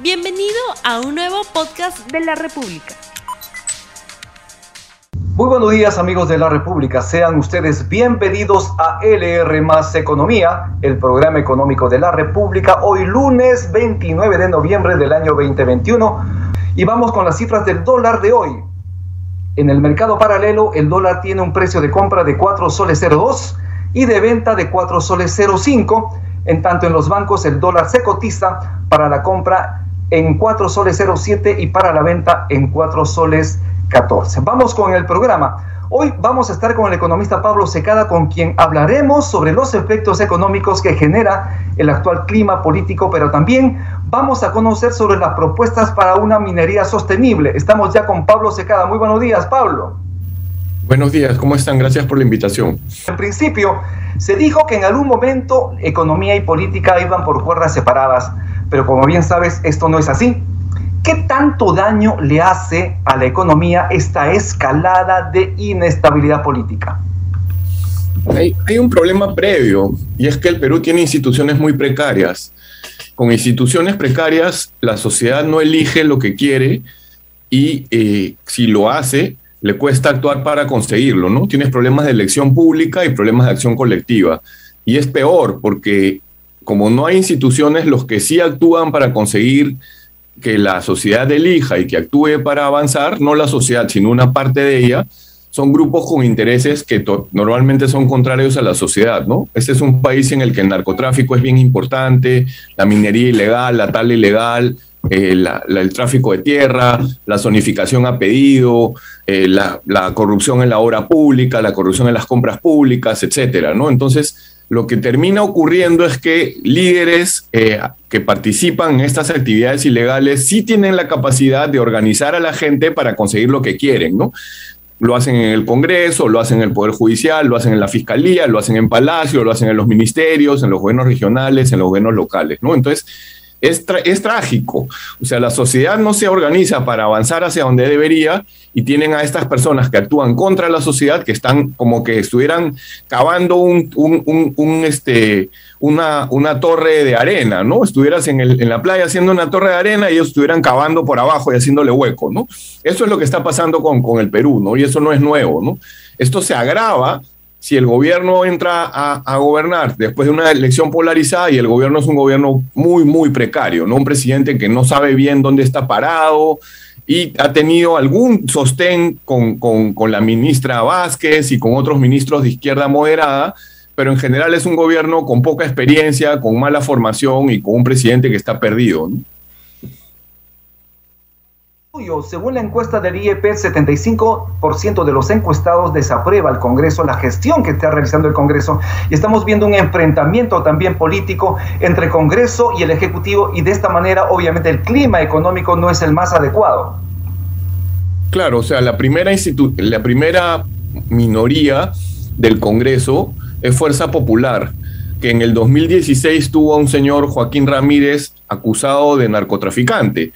Bienvenido a un nuevo podcast de la República. Muy buenos días amigos de la República, sean ustedes bienvenidos a LR Economía, el programa económico de la República, hoy lunes 29 de noviembre del año 2021 y vamos con las cifras del dólar de hoy. En el mercado paralelo el dólar tiene un precio de compra de 4 soles 02 y de venta de 4 soles 05, en tanto en los bancos el dólar se cotiza para la compra en 4 soles 07 y para la venta en 4 soles 14. Vamos con el programa. Hoy vamos a estar con el economista Pablo Secada, con quien hablaremos sobre los efectos económicos que genera el actual clima político, pero también vamos a conocer sobre las propuestas para una minería sostenible. Estamos ya con Pablo Secada. Muy buenos días, Pablo. Buenos días, ¿cómo están? Gracias por la invitación. En principio, se dijo que en algún momento economía y política iban por cuerdas separadas pero como bien sabes, esto no es así. ¿Qué tanto daño le hace a la economía esta escalada de inestabilidad política? Hay, un problema previo y es que el Perú tiene instituciones muy precarias. Con instituciones precarias, la sociedad no elige lo que quiere y eh, si lo hace, le cuesta actuar para conseguirlo, ¿no? Tienes problemas de elección pública y problemas de acción colectiva. Y es peor porque como no hay instituciones, los que sí actúan para conseguir que la sociedad elija y que actúe para avanzar, no la sociedad, sino una parte de ella, son grupos con intereses que normalmente son contrarios a la sociedad, ¿no? Este es un país en el que el narcotráfico es bien importante, la minería ilegal, la tal ilegal, eh, el tráfico de tierra, la zonificación a pedido, eh, la, la, corrupción en la obra pública, la corrupción en las compras públicas, etcétera, ¿no? Entonces, lo que termina ocurriendo es que líderes eh, que participan en estas actividades ilegales sí tienen la capacidad de organizar a la gente para conseguir lo que quieren, ¿no? Lo hacen en el Congreso, lo hacen en el Poder Judicial, lo hacen en la Fiscalía, lo hacen en Palacio, lo hacen en los ministerios, en los gobiernos regionales, en los gobiernos locales, ¿no? Entonces, es, es, trágico. O sea, la sociedad no se organiza para avanzar hacia donde debería y tienen a estas personas que actúan contra la sociedad, que están como que estuvieran cavando un, un, este, una, una, torre de arena, ¿no? Estuvieras en, el, en, la playa haciendo una torre de arena y ellos estuvieran cavando por abajo y haciéndole hueco, ¿no? Eso es lo que está pasando con, con el Perú, ¿no? Y eso no es nuevo, ¿no? Esto se agrava si el gobierno entra a, gobernar después de una elección polarizada y el gobierno es un gobierno muy, muy precario, ¿no? Un presidente que no sabe bien dónde está parado y ha tenido algún sostén con, con la ministra Vázquez y con otros ministros de izquierda moderada, pero en general es un gobierno con poca experiencia, con mala formación y con un presidente que está perdido, ¿no? Según la encuesta del IEP, el 75% de los encuestados desaprueba al Congreso la gestión que está realizando el Congreso. Y estamos viendo un enfrentamiento también político entre Congreso y el Ejecutivo y de esta manera obviamente el clima económico no es el más adecuado. Claro, o sea, la primera, la primera minoría del Congreso es Fuerza Popular, que en el 2016 tuvo a un señor Joaquín Ramírez acusado de narcotraficante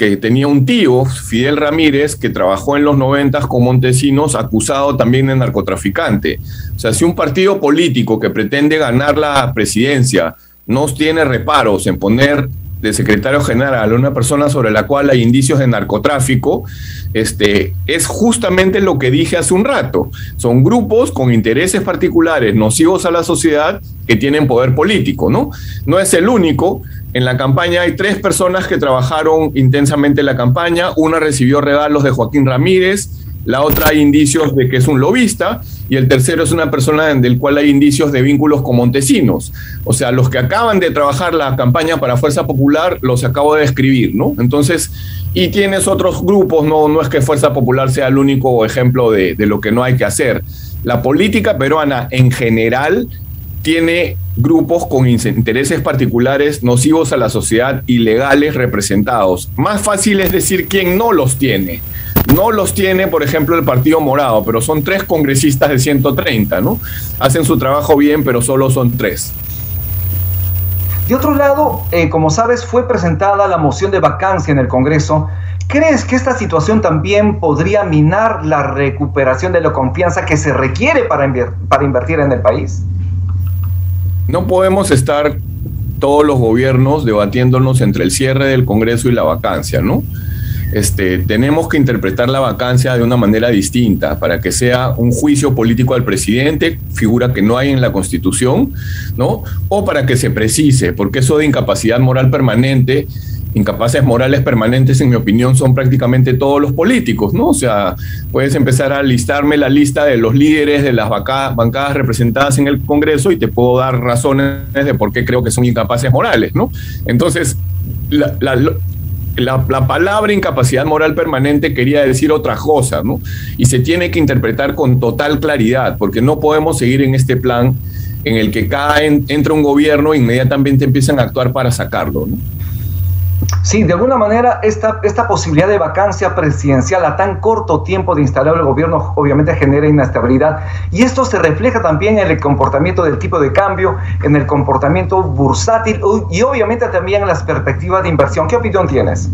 que tenía un tío, Fidel Ramírez, que trabajó en los noventas con Montesinos, acusado también de narcotraficante. O sea, si un partido político que pretende ganar la presidencia no tiene reparos en poner de secretario general a una persona sobre la cual hay indicios de narcotráfico, este, es justamente lo que dije hace un rato. Son grupos con intereses particulares nocivos a la sociedad que tienen poder político, ¿no? No es el único, en la campaña hay tres personas que trabajaron intensamente en la campaña. Una recibió regalos de Joaquín Ramírez, la otra hay indicios de que es un lobista y el tercero es una persona del cual hay indicios de vínculos con Montesinos. O sea, los que acaban de trabajar la campaña para Fuerza Popular los acabo de describir, ¿no? Entonces, y tienes otros grupos, no, no es que Fuerza Popular sea el único ejemplo de lo que no hay que hacer. La política peruana en general tiene grupos con intereses particulares nocivos a la sociedad ilegales representados. Más fácil es decir quién no los tiene. No los tiene, por ejemplo, el Partido Morado, pero son tres congresistas de 130, ¿no? Hacen su trabajo bien, pero solo son tres. De otro lado, eh, como sabes, fue presentada la moción de vacancia en el Congreso. ¿Crees que esta situación también podría minar la recuperación de la confianza que se requiere para, para invertir en el país? No podemos estar todos los gobiernos debatiéndonos entre el cierre del Congreso y la vacancia, ¿no? Este, tenemos que interpretar la vacancia de una manera distinta para que sea un juicio político al presidente, figura que no hay en la Constitución, ¿no? O para que se precise, porque eso de incapacidad moral permanente incapaces morales permanentes, en mi opinión, son prácticamente todos los políticos, ¿no? O sea, puedes empezar a listarme la lista de los líderes de las bancadas representadas en el Congreso y te puedo dar razones de por qué creo que son incapaces morales, ¿no? Entonces, la, la, palabra incapacidad moral permanente quería decir otra cosa, ¿no? Y se tiene que interpretar con total claridad, porque no podemos seguir en este plan en el que cada entra un gobierno e inmediatamente empiezan a actuar para sacarlo, ¿no? Sí, de alguna manera esta, esta posibilidad de vacancia presidencial a tan corto tiempo de instalar el gobierno obviamente genera inestabilidad y esto se refleja también en el comportamiento del tipo de cambio, en el comportamiento bursátil y obviamente también en las perspectivas de inversión. ¿Qué opinión tienes?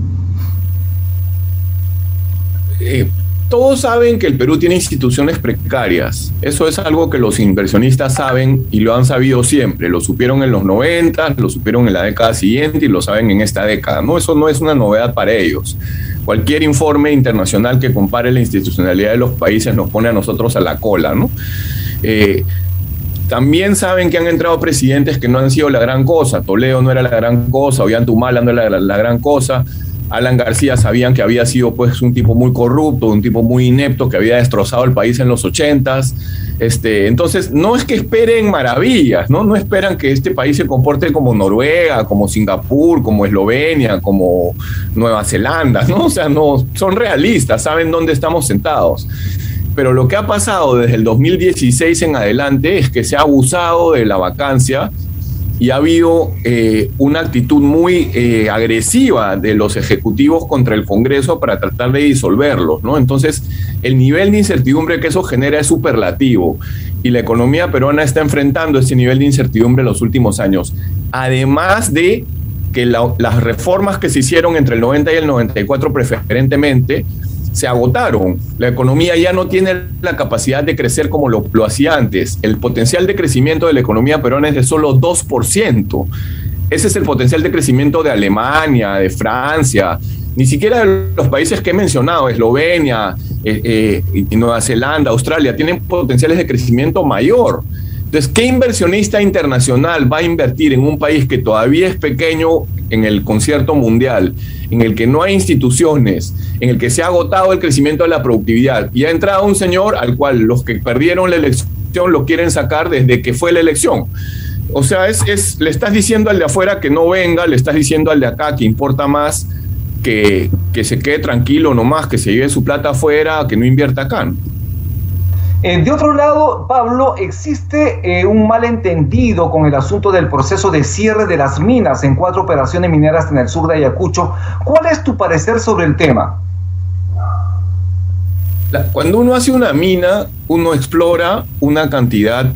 Eh, todos saben que el Perú tiene instituciones precarias. Eso es algo que los inversionistas saben y lo han sabido siempre. Lo supieron en los 90, lo supieron en la década siguiente y lo saben en esta década. No, eso no es una novedad para ellos. Cualquier informe internacional que compare la institucionalidad de los países nos pone a nosotros a la cola. Eh, también saben que han entrado presidentes que no han sido la gran cosa. Toledo no era la gran cosa, Ollantumala no era la gran cosa. Alan García sabían que había sido pues un tipo muy corrupto, un tipo muy inepto que había destrozado el país en los ochentas. Este, entonces, no es que esperen maravillas, ¿no? No esperan que este país se comporte como Noruega, como Singapur, como Eslovenia, como Nueva Zelanda, ¿no? O sea, no, son realistas, saben dónde estamos sentados. Pero lo que ha pasado desde el 2016 en adelante es que se ha abusado de la vacancia y ha habido eh, una actitud muy eh, agresiva de los ejecutivos contra el Congreso para tratar de disolverlos, ¿no? Entonces, el nivel de incertidumbre que eso genera es superlativo y la economía peruana está enfrentando ese nivel de incertidumbre en los últimos años. Además de que las reformas que se hicieron entre el 90 y el 94 preferentemente se agotaron. La economía ya no tiene la capacidad de crecer como lo, hacía antes. El potencial de crecimiento de la economía peruana es de solo 2%. Ese es el potencial de crecimiento de Alemania, de Francia, ni siquiera de los países que he mencionado, Eslovenia, eh, eh, Nueva Zelanda, Australia, tienen potenciales de crecimiento mayor. Entonces, ¿qué inversionista internacional va a invertir en un país que todavía es pequeño en el concierto mundial, en el que no hay instituciones, en el que se ha agotado el crecimiento de la productividad y ha entrado un señor al cual los que perdieron la elección lo quieren sacar desde que fue la elección? O sea, es, le estás diciendo al de afuera que no venga, le estás diciendo al de acá que importa más que, que se quede tranquilo nomás, que se lleve su plata afuera, que no invierta acá. Eh, de otro lado, Pablo, existe eh, un malentendido con el asunto del proceso de cierre de las minas en cuatro operaciones mineras en el sur de Ayacucho. ¿Cuál es tu parecer sobre el tema? Cuando uno hace una mina, uno explora una cantidad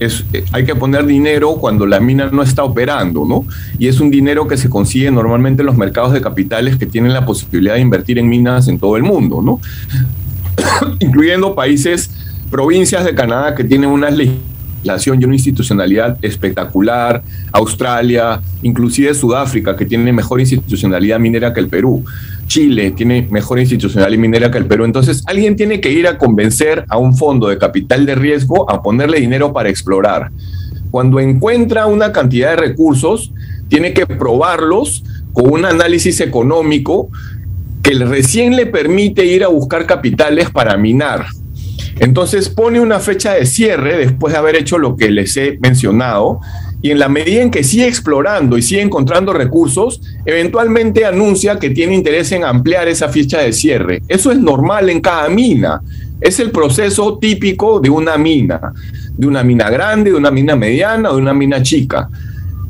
es, eh, hay que poner dinero cuando la mina no está operando, ¿no? Y es un dinero que se consigue normalmente en los mercados de capitales que tienen la posibilidad de invertir en minas en todo el mundo, ¿no? Incluyendo países provincias de Canadá que tienen una legislación y una institucionalidad espectacular, Australia, inclusive Sudáfrica, que tiene mejor institucionalidad minera que el Perú, Chile tiene mejor institucionalidad minera que el Perú. Entonces, alguien tiene que ir a convencer a un fondo de capital de riesgo a ponerle dinero para explorar. Cuando encuentra una cantidad de recursos, tiene que probarlos con un análisis económico que recién le permite ir a buscar capitales para minar. Entonces pone una fecha de cierre después de haber hecho lo que les he mencionado y en la medida en que sigue explorando y sigue encontrando recursos, eventualmente anuncia que tiene interés en ampliar esa fecha de cierre. Eso es normal en cada mina. Es el proceso típico de una mina, de una mina grande, de una mina mediana de una mina chica.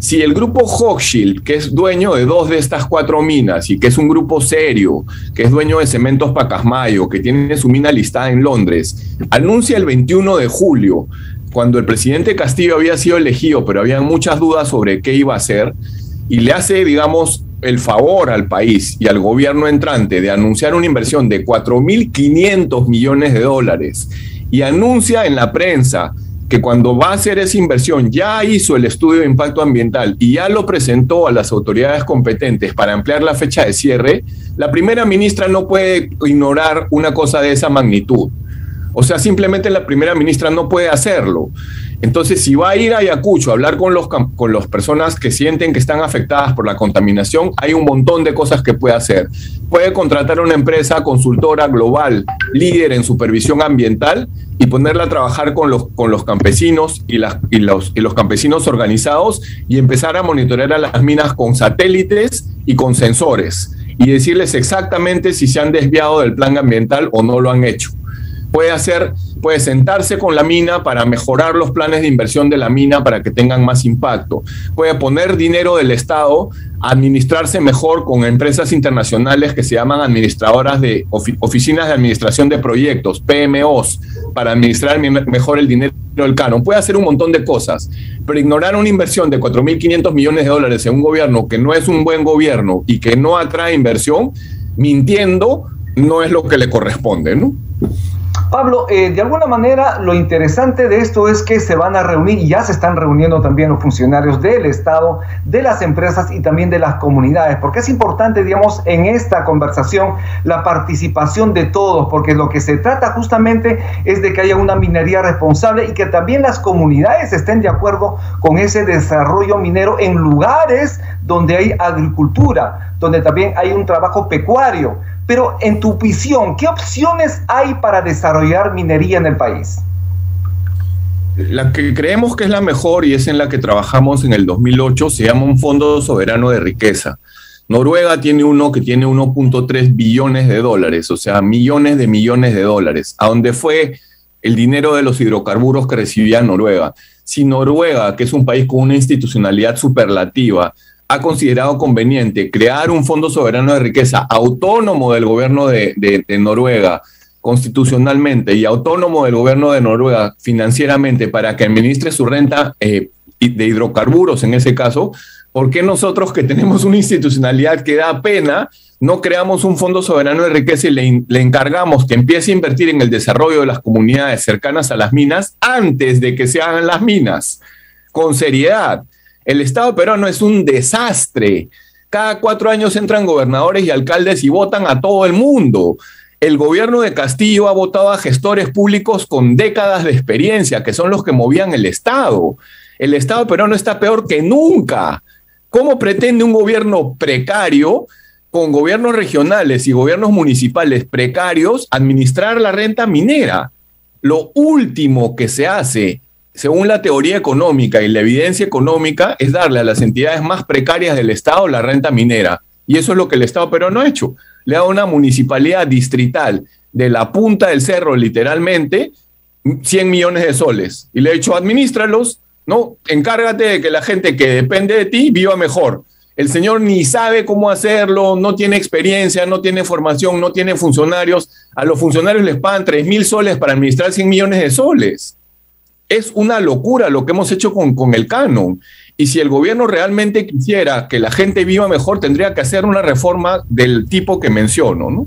Si el grupo Hochschild, que es dueño de dos de estas cuatro minas y que es un grupo serio, que es dueño de Cementos Pacasmayo, que tiene su mina listada en Londres, anuncia el 21 de julio, cuando el presidente Castillo había sido elegido, pero había muchas dudas sobre qué iba a hacer, y le hace, digamos, el favor al país y al gobierno entrante de anunciar una inversión de 4.500 millones de dólares y anuncia en la prensa que cuando va a hacer esa inversión ya hizo el estudio de impacto ambiental y ya lo presentó a las autoridades competentes para ampliar la fecha de cierre, la primera ministra no puede ignorar una cosa de esa magnitud. O sea, simplemente la primera ministra no puede hacerlo. Entonces, si va a ir a Ayacucho a hablar con los con las personas que sienten que están afectadas por la contaminación, hay un montón de cosas que puede hacer. Puede contratar una empresa consultora global, líder en supervisión ambiental, y ponerla a trabajar con los, con los campesinos y, las, y, los, y los campesinos organizados y empezar a monitorear a las minas con satélites y con sensores y decirles exactamente si se han desviado del plan ambiental o no lo han hecho puede hacer, puede sentarse con la mina para mejorar los planes de inversión de la mina para que tengan más impacto. Puede poner dinero del Estado, administrarse mejor con empresas internacionales que se llaman administradoras de oficinas de administración de proyectos, PMOs, para administrar mejor el dinero del canon. Puede hacer un montón de cosas, pero ignorar una inversión de 4.500 millones de dólares en un gobierno que no es un buen gobierno y que no atrae inversión, mintiendo, no es lo que le corresponde, ¿no? Pablo, eh, de alguna manera lo interesante de esto es que se van a reunir y ya se están reuniendo también los funcionarios del Estado, de las empresas y también de las comunidades, porque es importante, digamos, en esta conversación la participación de todos, porque lo que se trata justamente es de que haya una minería responsable y que también las comunidades estén de acuerdo con ese desarrollo minero en lugares donde hay agricultura, donde también hay un trabajo pecuario. Pero en tu visión, ¿qué opciones hay para desarrollar minería en el país? La que creemos que es la mejor y es en la que trabajamos en el 2008 se llama un Fondo Soberano de Riqueza. Noruega tiene uno que tiene 1.3 billones de dólares, o sea, millones de millones de dólares, a donde fue el dinero de los hidrocarburos que recibía Noruega. Si Noruega, que es un país con una institucionalidad superlativa, ha considerado conveniente crear un fondo soberano de riqueza autónomo del gobierno de, Noruega constitucionalmente y autónomo del gobierno de Noruega financieramente para que administre su renta eh, de hidrocarburos en ese caso, ¿por qué nosotros que tenemos una institucionalidad que da pena no creamos un fondo soberano de riqueza y le, le, encargamos que empiece a invertir en el desarrollo de las comunidades cercanas a las minas antes de que se hagan las minas? Con seriedad. El Estado peruano es un desastre. Cada cuatro años entran gobernadores y alcaldes y votan a todo el mundo. El gobierno de Castillo ha votado a gestores públicos con décadas de experiencia, que son los que movían el Estado. El Estado peruano está peor que nunca. ¿Cómo pretende un gobierno precario, con gobiernos regionales y gobiernos municipales precarios, administrar la renta minera? Lo último que se hace según la teoría económica y la evidencia económica, es darle a las entidades más precarias del Estado la renta minera. Y eso es lo que el Estado pero no ha hecho. Le dado una municipalidad distrital de la punta del cerro, literalmente, 100 millones de soles. Y le ha dicho, administralos, ¿no? Encárgate de que la gente que depende de ti viva mejor. El señor ni sabe cómo hacerlo, no tiene experiencia, no tiene formación, no tiene funcionarios. A los funcionarios les pagan 3 mil soles para administrar 100 millones de soles es una locura lo que hemos hecho con, con el canon. Y si el gobierno realmente quisiera que la gente viva mejor, tendría que hacer una reforma del tipo que menciono, ¿no?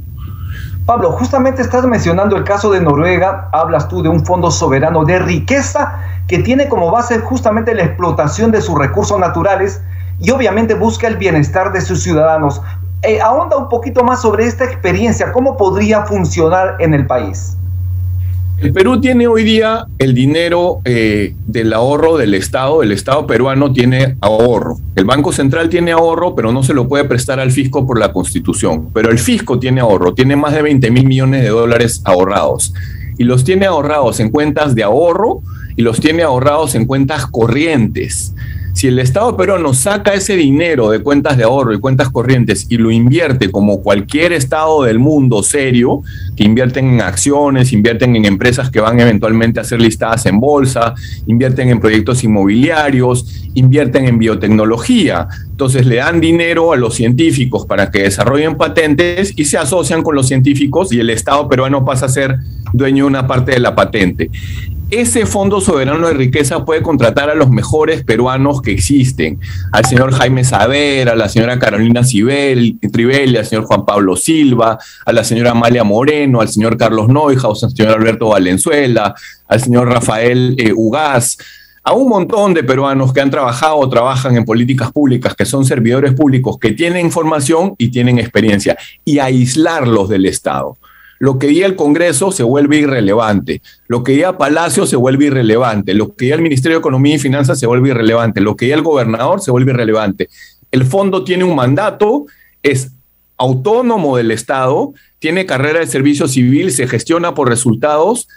Pablo, justamente estás mencionando el caso de Noruega, hablas tú de un fondo soberano de riqueza que tiene como base justamente la explotación de sus recursos naturales y obviamente busca el bienestar de sus ciudadanos. Eh, ahonda un poquito más sobre esta experiencia, ¿cómo podría funcionar en el país? El Perú tiene hoy día el dinero eh, del ahorro del Estado. El Estado peruano tiene ahorro. El Banco Central tiene ahorro, pero no se lo puede prestar al fisco por la Constitución. Pero el fisco tiene ahorro, tiene más de 20 mil millones de dólares ahorrados. Y los tiene ahorrados en cuentas de ahorro y los tiene ahorrados en cuentas corrientes. Si el Estado peruano saca ese dinero de cuentas de ahorro y cuentas corrientes y lo invierte como cualquier Estado del mundo serio, que invierten en acciones, invierten en empresas que van eventualmente a ser listadas en bolsa, invierten en proyectos inmobiliarios, invierten en biotecnología. Entonces le dan dinero a los científicos para que desarrollen patentes y se asocian con los científicos y el Estado peruano pasa a ser dueño de una parte de la patente ese Fondo Soberano de Riqueza puede contratar a los mejores peruanos que existen, al señor Jaime Saber, a la señora Carolina Cibel, Trivelli, al señor Juan Pablo Silva, a la señora Amalia Moreno, al señor Carlos Neuhaus, al señor Alberto Valenzuela, al señor Rafael eh, Ugaz, a un montón de peruanos que han trabajado o trabajan en políticas públicas, que son servidores públicos, que tienen información y tienen experiencia, y aislarlos del Estado. Lo que diga el Congreso se vuelve irrelevante. Lo que diga Palacio se vuelve irrelevante. Lo que diga el Ministerio de Economía y Finanzas se vuelve irrelevante. Lo que diga el gobernador se vuelve irrelevante. El fondo tiene un mandato, es autónomo del Estado, tiene carrera de servicio civil, se gestiona por resultados,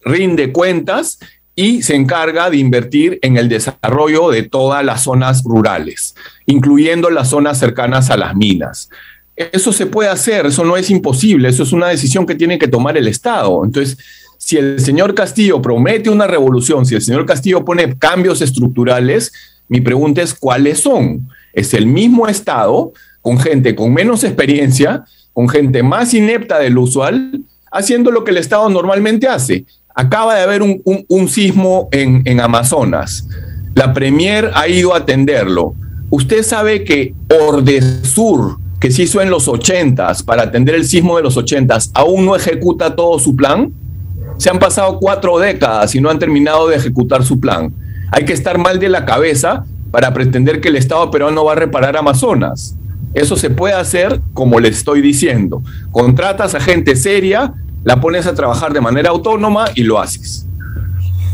rinde cuentas y se encarga de invertir en el desarrollo de todas las zonas rurales, incluyendo las zonas cercanas a las minas. Eso se puede hacer, eso no es imposible, eso es una decisión que tiene que tomar el Estado. Entonces, si el señor Castillo promete una revolución, si el señor Castillo pone cambios estructurales, mi pregunta es cuáles son. Es el mismo Estado, con gente con menos experiencia, con gente más inepta del usual, haciendo lo que el Estado normalmente hace. Acaba de haber un, sismo en, en Amazonas. La Premier ha ido a atenderlo. Usted sabe que Ordesur, que se hizo en los 80 para atender el sismo de los 80 aún no ejecuta todo su plan? Se han pasado cuatro décadas y no han terminado de ejecutar su plan. Hay que estar mal de la cabeza para pretender que el Estado peruano va a reparar Amazonas. Eso se puede hacer como le estoy diciendo. Contratas a gente seria, la pones a trabajar de manera autónoma y lo haces.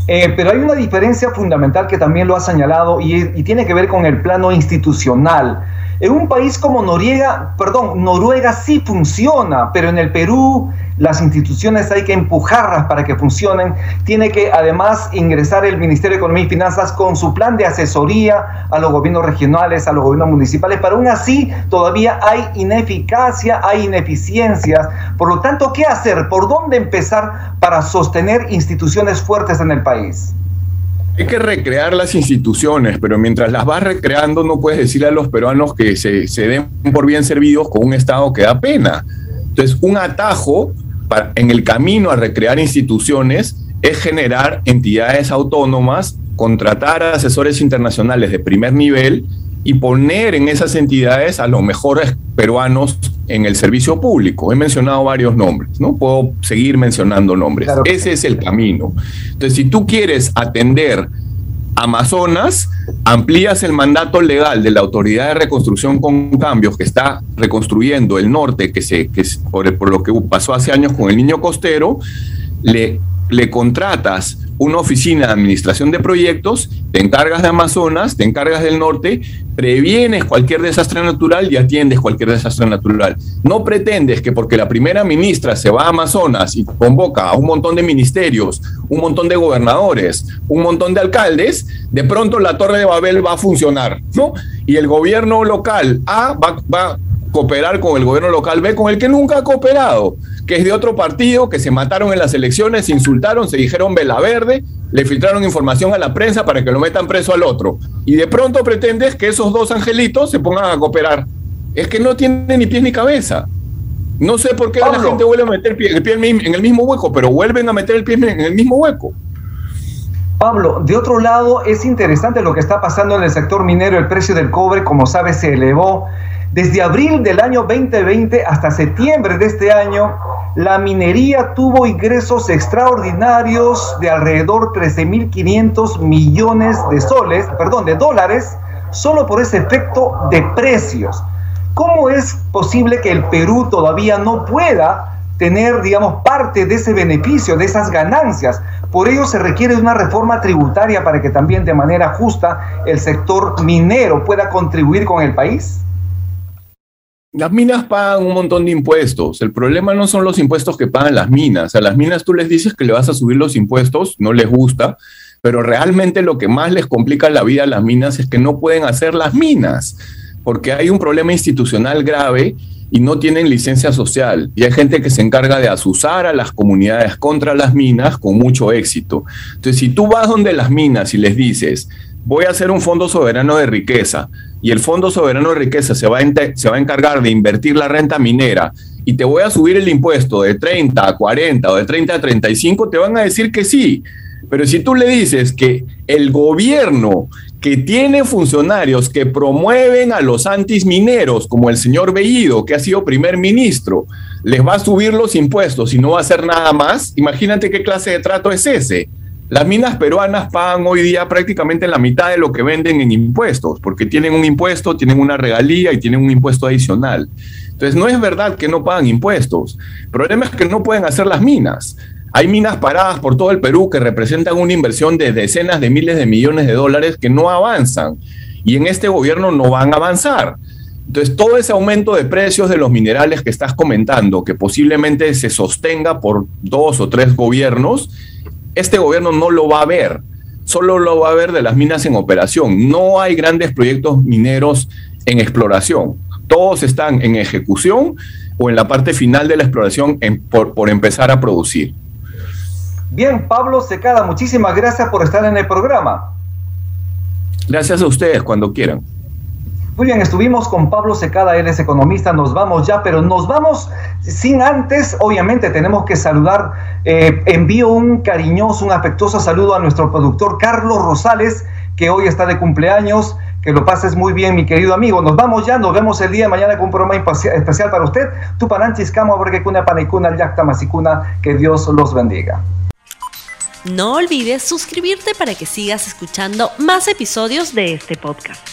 Eh, pero hay una diferencia fundamental que también lo ha señalado y, y tiene que ver con el plano institucional. En un país como Noruega, perdón, Noruega sí funciona, pero en el Perú las instituciones hay que empujarlas para que funcionen. Tiene que además ingresar el Ministerio de Economía y Finanzas con su plan de asesoría a los gobiernos regionales, a los gobiernos municipales, pero aún así todavía hay ineficacia, hay ineficiencias. Por lo tanto, ¿qué hacer? ¿Por dónde empezar para sostener instituciones fuertes en el país? Hay que recrear las instituciones, pero mientras las vas recreando no puedes decirle a los peruanos que se, den por bien servidos con un Estado que da pena. Entonces, un atajo en el camino a recrear instituciones es generar entidades autónomas, contratar a asesores internacionales de primer nivel y poner en esas entidades a los mejores peruanos en el servicio público. He mencionado varios nombres, ¿no? Puedo seguir mencionando nombres. Ese es el camino. Entonces, si tú quieres atender Amazonas, amplías el mandato legal de la Autoridad de Reconstrucción con Cambios que está reconstruyendo el norte, que, se, que por, por lo que pasó hace años con el niño costero, le, le contratas una oficina de administración de proyectos, te encargas de Amazonas, te encargas del norte, previenes cualquier desastre natural y atiendes cualquier desastre natural. No pretendes que porque la primera ministra se va a Amazonas y convoca a un montón de ministerios, un montón de gobernadores, un montón de alcaldes, de pronto la Torre de Babel va a funcionar, ¿no? Y el gobierno local A va, va cooperar con el gobierno local B, con el que nunca ha cooperado que es de otro partido, que se mataron en las elecciones, se insultaron, se dijeron vela verde, le filtraron información a la prensa para que lo metan preso al otro. Y de pronto pretendes que esos dos angelitos se pongan a cooperar. Es que no tiene ni pies ni cabeza. No sé por qué la gente vuelve a meter el pie en el mismo hueco, pero vuelven a meter el pie en el mismo hueco. Pablo, de otro lado, es interesante lo que está pasando en el sector minero. El precio del cobre, como sabes, se elevó. Desde abril del año 2020 hasta septiembre de este año, la minería tuvo ingresos extraordinarios de alrededor 13.500 millones de soles, perdón, de dólares, solo por ese efecto de precios. ¿Cómo es posible que el Perú todavía no pueda tener, digamos, parte de ese beneficio, de esas ganancias? Por ello se requiere una reforma tributaria para que también de manera justa el sector minero pueda contribuir con el país. Las minas pagan un montón de impuestos. El problema no son los impuestos que pagan las minas. A las minas tú les dices que le vas a subir los impuestos, no les gusta, pero realmente lo que más les complica la vida a las minas es que no pueden hacer las minas, porque hay un problema institucional grave y no tienen licencia social. Y hay gente que se encarga de asusar a las comunidades contra las minas con mucho éxito. Entonces, si tú vas donde las minas y les dices, voy a hacer un fondo soberano de riqueza y el fondo soberano de riqueza se va, a se va a encargar de invertir la renta minera y te voy a subir el impuesto de 30 a 40 o de 30 a 35, te van a decir que sí. Pero si tú le dices que el gobierno que tiene funcionarios que promueven a los antismineros, como el señor Bellido, que ha sido primer ministro, les va a subir los impuestos y no va a hacer nada más, imagínate qué clase de trato es ese. Las minas peruanas pagan hoy día prácticamente la mitad de lo que venden en impuestos, porque tienen un impuesto, tienen una regalía y tienen un impuesto adicional. Entonces, no es verdad que no pagan impuestos. El problema es que no pueden hacer las minas. Hay minas paradas por todo el Perú que representan una inversión de decenas de miles de millones de dólares que no avanzan. Y en este gobierno no van a avanzar. Entonces, todo ese aumento de precios de los minerales que estás comentando, que posiblemente se sostenga por dos o tres gobiernos, este gobierno no lo va a ver, solo lo va a ver de las minas en operación. No hay grandes proyectos mineros en exploración. Todos están en ejecución o en la parte final de la exploración por, por empezar a producir. Bien, Pablo Secada, muchísimas gracias por estar en el programa. Gracias a ustedes, cuando quieran. Muy bien, estuvimos con Pablo Secada, él es economista, nos vamos ya, pero nos vamos sin antes, obviamente tenemos que saludar, eh, envío un cariñoso, un afectuoso saludo a nuestro productor Carlos Rosales, que hoy está de cumpleaños, que lo pases muy bien, mi querido amigo. Nos vamos ya, nos vemos el día de mañana con un programa especial para usted. Tupananchis, Camo, Kuna, Panicuna, Yacta, Masicuna, que Dios los bendiga. No olvides suscribirte para que sigas escuchando más episodios de este podcast.